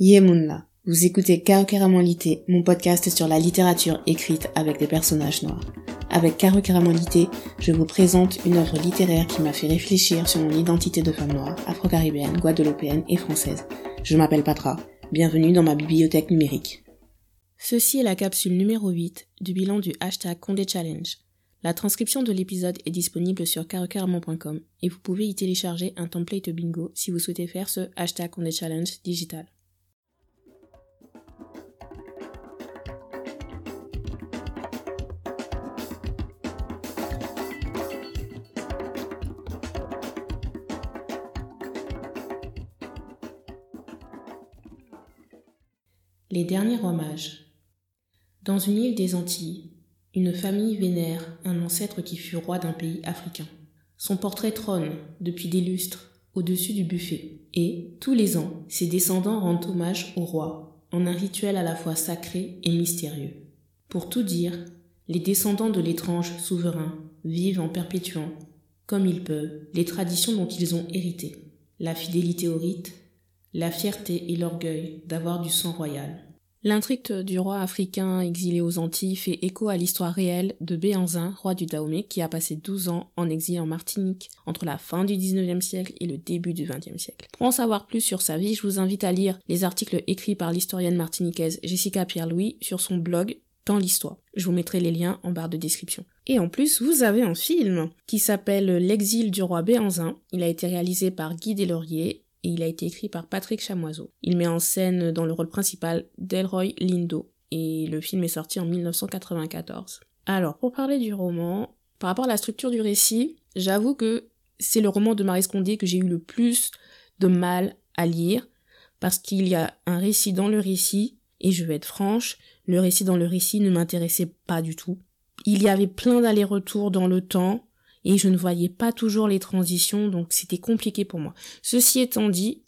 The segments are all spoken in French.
Yemunla. Vous écoutez Karokeramolité, mon podcast sur la littérature écrite avec des personnages noirs. Avec Karokeramolité, je vous présente une œuvre littéraire qui m'a fait réfléchir sur mon identité de femme noire, afro-caribéenne, guadeloupéenne et française. Je m'appelle Patra. Bienvenue dans ma bibliothèque numérique. Ceci est la capsule numéro 8 du bilan du hashtag Condé Challenge. La transcription de l'épisode est disponible sur karokeramon.com et vous pouvez y télécharger un template bingo si vous souhaitez faire ce hashtag Condé Challenge digital. Les derniers rois mages. Dans une île des Antilles, une famille vénère un ancêtre qui fut roi d'un pays africain. Son portrait trône, depuis des lustres, au-dessus du buffet, et, tous les ans, ses descendants rendent hommage au roi, en un rituel à la fois sacré et mystérieux. Pour tout dire, les descendants de l'étrange souverain vivent en perpétuant, comme ils peuvent, les traditions dont ils ont hérité, la fidélité au rite, la fierté et l'orgueil d'avoir du sang royal. L'intrigue du roi africain exilé aux Antilles fait écho à l'histoire réelle de Béanzin, roi du Dahomey, qui a passé 12 ans en exil en Martinique entre la fin du 19e siècle et le début du 20e siècle. Pour en savoir plus sur sa vie, je vous invite à lire les articles écrits par l'historienne martiniquaise Jessica Pierre-Louis sur son blog Dans l'histoire. Je vous mettrai les liens en barre de description. Et en plus, vous avez un film qui s'appelle L'exil du roi Béanzin. Il a été réalisé par Guy Deslauriers et il a été écrit par Patrick Chamoiseau. Il met en scène dans le rôle principal Delroy Lindo et le film est sorti en 1994. Alors, pour parler du roman, par rapport à la structure du récit, j'avoue que c'est le roman de Marie Scondé que j'ai eu le plus de mal à lire parce qu'il y a un récit dans le récit et je vais être franche, le récit dans le récit ne m'intéressait pas du tout. Il y avait plein d'allers-retours dans le temps, et je ne voyais pas toujours les transitions, donc c'était compliqué pour moi. Ceci étant dit,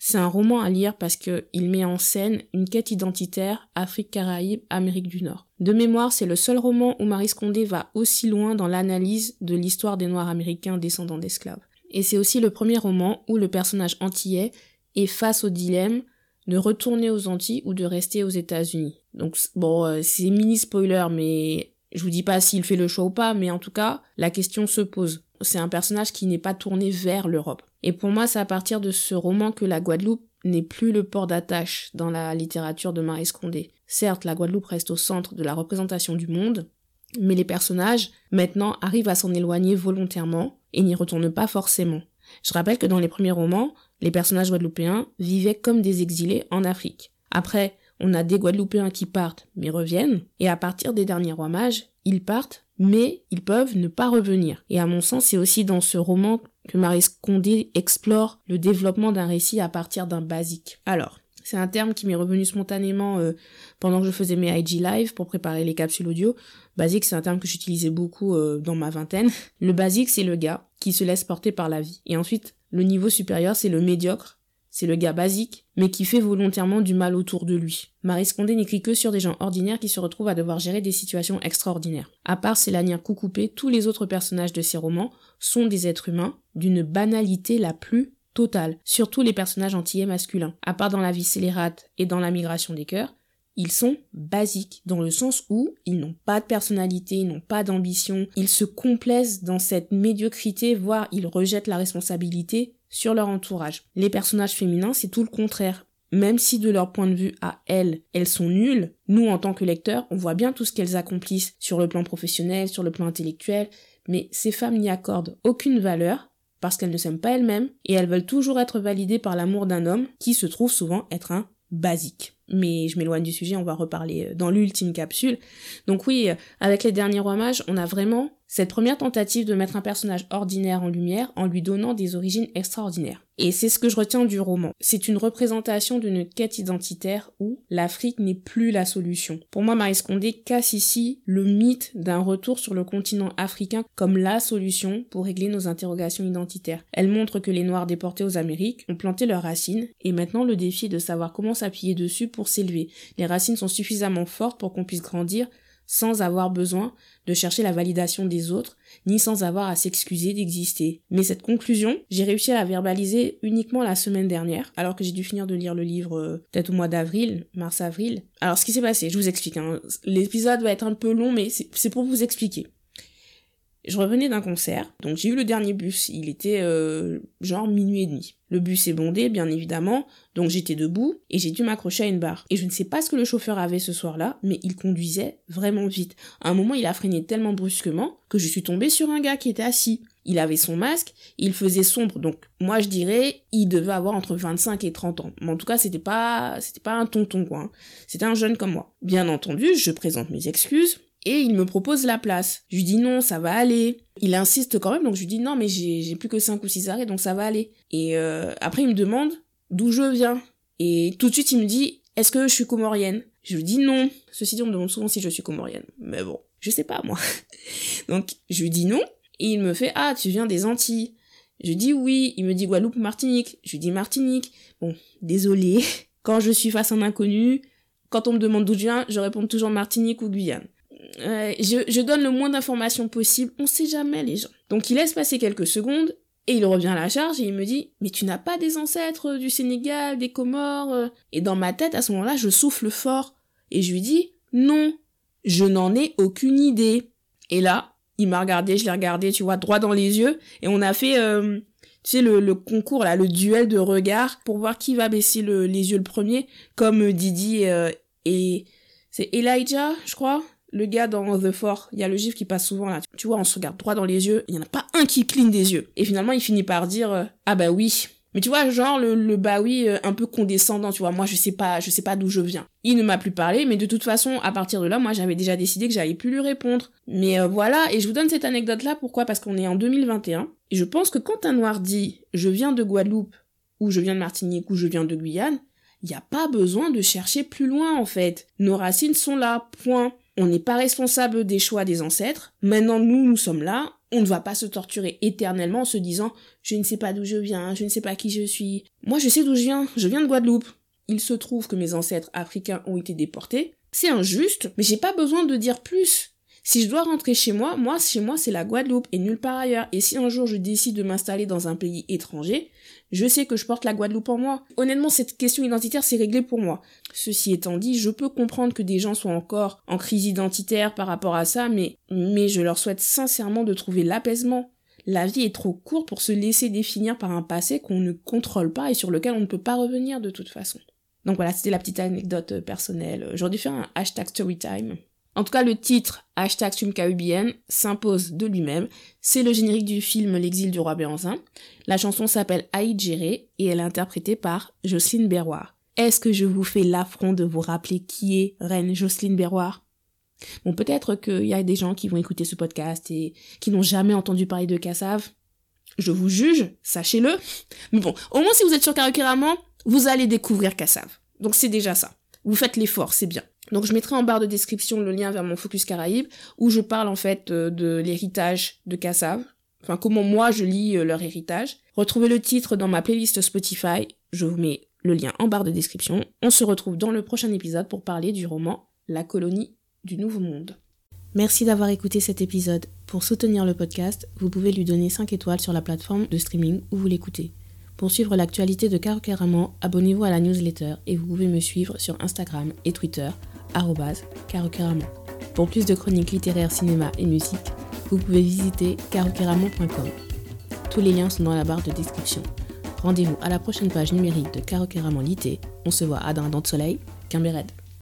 c'est un roman à lire parce que il met en scène une quête identitaire Afrique, Caraïbes, Amérique du Nord. De mémoire, c'est le seul roman où Marie Scondé va aussi loin dans l'analyse de l'histoire des Noirs américains descendants d'esclaves. Et c'est aussi le premier roman où le personnage antillais est face au dilemme de retourner aux Antilles ou de rester aux États-Unis. Donc bon, euh, c'est mini spoiler, mais je vous dis pas s'il fait le choix ou pas, mais en tout cas, la question se pose. C'est un personnage qui n'est pas tourné vers l'Europe. Et pour moi, c'est à partir de ce roman que la Guadeloupe n'est plus le port d'attache dans la littérature de Marie Scondé. Certes, la Guadeloupe reste au centre de la représentation du monde, mais les personnages, maintenant, arrivent à s'en éloigner volontairement et n'y retournent pas forcément. Je rappelle que dans les premiers romans, les personnages guadeloupéens vivaient comme des exilés en Afrique. Après, on a des Guadeloupéens qui partent mais reviennent, et à partir des derniers rois mages, ils partent mais ils peuvent ne pas revenir. Et à mon sens, c'est aussi dans ce roman que Marie Scondé explore le développement d'un récit à partir d'un basique. Alors, c'est un terme qui m'est revenu spontanément euh, pendant que je faisais mes IG live pour préparer les capsules audio. Basique, c'est un terme que j'utilisais beaucoup euh, dans ma vingtaine. Le basique, c'est le gars qui se laisse porter par la vie. Et ensuite, le niveau supérieur, c'est le médiocre c'est le gars basique, mais qui fait volontairement du mal autour de lui. Marie Scondé n'écrit que sur des gens ordinaires qui se retrouvent à devoir gérer des situations extraordinaires. À part Célania Coucoupé, tous les autres personnages de ces romans sont des êtres humains d'une banalité la plus totale, surtout les personnages antillais masculins. À part dans la vie scélérate et dans la migration des cœurs, ils sont basiques, dans le sens où ils n'ont pas de personnalité, ils n'ont pas d'ambition, ils se complaisent dans cette médiocrité, voire ils rejettent la responsabilité sur leur entourage. Les personnages féminins, c'est tout le contraire. Même si de leur point de vue à elles, elles sont nulles, nous en tant que lecteurs, on voit bien tout ce qu'elles accomplissent sur le plan professionnel, sur le plan intellectuel, mais ces femmes n'y accordent aucune valeur parce qu'elles ne s'aiment pas elles-mêmes et elles veulent toujours être validées par l'amour d'un homme qui se trouve souvent être un basique. Mais je m'éloigne du sujet, on va reparler dans l'ultime capsule. Donc oui, euh, avec les derniers rois mages, on a vraiment cette première tentative de mettre un personnage ordinaire en lumière en lui donnant des origines extraordinaires. Et c'est ce que je retiens du roman. C'est une représentation d'une quête identitaire où l'Afrique n'est plus la solution. Pour moi, Marie Scondé casse ici le mythe d'un retour sur le continent africain comme la solution pour régler nos interrogations identitaires. Elle montre que les Noirs déportés aux Amériques ont planté leurs racines et maintenant le défi de savoir comment s'appuyer dessus pour s'élever. Les racines sont suffisamment fortes pour qu'on puisse grandir sans avoir besoin de chercher la validation des autres, ni sans avoir à s'excuser d'exister. Mais cette conclusion, j'ai réussi à la verbaliser uniquement la semaine dernière, alors que j'ai dû finir de lire le livre euh, peut-être au mois d'avril, mars-avril. Alors ce qui s'est passé, je vous explique. Hein. L'épisode va être un peu long, mais c'est pour vous expliquer. Je revenais d'un concert, donc j'ai eu le dernier bus, il était euh, genre minuit et demi. Le bus est bondé, bien évidemment, donc j'étais debout et j'ai dû m'accrocher à une barre. Et je ne sais pas ce que le chauffeur avait ce soir-là, mais il conduisait vraiment vite. À un moment, il a freiné tellement brusquement que je suis tombée sur un gars qui était assis. Il avait son masque, il faisait sombre, donc moi je dirais, il devait avoir entre 25 et 30 ans. Mais en tout cas, c'était pas, c'était pas un tonton quoi. Hein. C'était un jeune comme moi. Bien entendu, je présente mes excuses et il me propose la place. Je lui dis non, ça va aller. Il insiste quand même, donc je lui dis non, mais j'ai plus que 5 ou 6 arrêts, donc ça va aller. Et euh, après, il me demande d'où je viens. Et tout de suite, il me dit, est-ce que je suis comorienne? Je lui dis non. Ceci dit, on me demande souvent si je suis comorienne. Mais bon, je sais pas, moi. donc, je lui dis non. Et il me fait, ah, tu viens des Antilles. Je dis oui. Il me dit Guadeloupe ou Martinique. Je lui dis Martinique. Bon, désolé. Quand je suis face à un inconnu, quand on me demande d'où je viens, je réponds toujours Martinique ou Guyane je, donne le moins d'informations possible, on sait jamais les gens. Donc il laisse passer quelques secondes, et il revient à la charge et il me dit Mais tu n'as pas des ancêtres du Sénégal, des Comores euh Et dans ma tête, à ce moment-là, je souffle fort. Et je lui dis Non, je n'en ai aucune idée. Et là, il m'a regardé, je l'ai regardé, tu vois, droit dans les yeux. Et on a fait, euh, tu sais, le, concours, là, le duel de regard pour voir qui va baisser les yeux le premier, comme Didi euh, et... C'est Elijah, je crois le gars dans The Four, il y a le gif qui passe souvent là. Tu vois, on se regarde droit dans les yeux, il y en a pas un qui cligne des yeux. Et finalement, il finit par dire euh, ah bah oui. Mais tu vois, genre le, le bah oui euh, un peu condescendant, tu vois. Moi, je sais pas, je sais pas d'où je viens. Il ne m'a plus parlé, mais de toute façon, à partir de là, moi, j'avais déjà décidé que j'allais plus lui répondre. Mais euh, voilà, et je vous donne cette anecdote là pourquoi? Parce qu'on est en 2021 et je pense que quand un noir dit je viens de Guadeloupe ou je viens de Martinique ou je viens de Guyane, il n'y a pas besoin de chercher plus loin en fait. Nos racines sont là, point. On n'est pas responsable des choix des ancêtres. Maintenant, nous, nous sommes là. On ne va pas se torturer éternellement en se disant je ne sais pas d'où je viens, je ne sais pas qui je suis. Moi, je sais d'où je viens. Je viens de Guadeloupe. Il se trouve que mes ancêtres africains ont été déportés. C'est injuste, mais j'ai pas besoin de dire plus. Si je dois rentrer chez moi, moi, chez moi, c'est la Guadeloupe et nulle part ailleurs. Et si un jour je décide de m'installer dans un pays étranger, je sais que je porte la Guadeloupe en moi. Honnêtement, cette question identitaire, c'est réglé pour moi. Ceci étant dit, je peux comprendre que des gens soient encore en crise identitaire par rapport à ça, mais, mais je leur souhaite sincèrement de trouver l'apaisement. La vie est trop courte pour se laisser définir par un passé qu'on ne contrôle pas et sur lequel on ne peut pas revenir de toute façon. Donc voilà, c'était la petite anecdote personnelle. J'aurais dû faire un hashtag storytime. En tout cas, le titre hashtag s'impose de lui-même. C'est le générique du film L'exil du roi Béanzin. La chanson s'appelle Aïd Géré et elle est interprétée par Jocelyne Berroir. Est-ce que je vous fais l'affront de vous rappeler qui est Reine Jocelyne Berroir Bon, peut-être qu'il y a des gens qui vont écouter ce podcast et qui n'ont jamais entendu parler de Cassav. Je vous juge, sachez-le. Mais bon, au moins si vous êtes sur Karakéraman, vous allez découvrir Cassav. Donc c'est déjà ça. Vous faites l'effort, c'est bien. Donc je mettrai en barre de description le lien vers mon Focus Caraïbes où je parle en fait euh, de l'héritage de Cassav, enfin comment moi je lis euh, leur héritage. Retrouvez le titre dans ma playlist Spotify, je vous mets le lien en barre de description. On se retrouve dans le prochain épisode pour parler du roman La colonie du Nouveau Monde. Merci d'avoir écouté cet épisode. Pour soutenir le podcast, vous pouvez lui donner 5 étoiles sur la plateforme de streaming où vous l'écoutez. Pour suivre l'actualité de Caro abonnez-vous à la newsletter et vous pouvez me suivre sur Instagram et Twitter pour plus de chroniques littéraires, cinéma et musique, vous pouvez visiter caroqueramon.com. Tous les liens sont dans la barre de description. Rendez-vous à la prochaine page numérique de Caro Lité. On se voit à Dindon de Soleil, Quimbéred.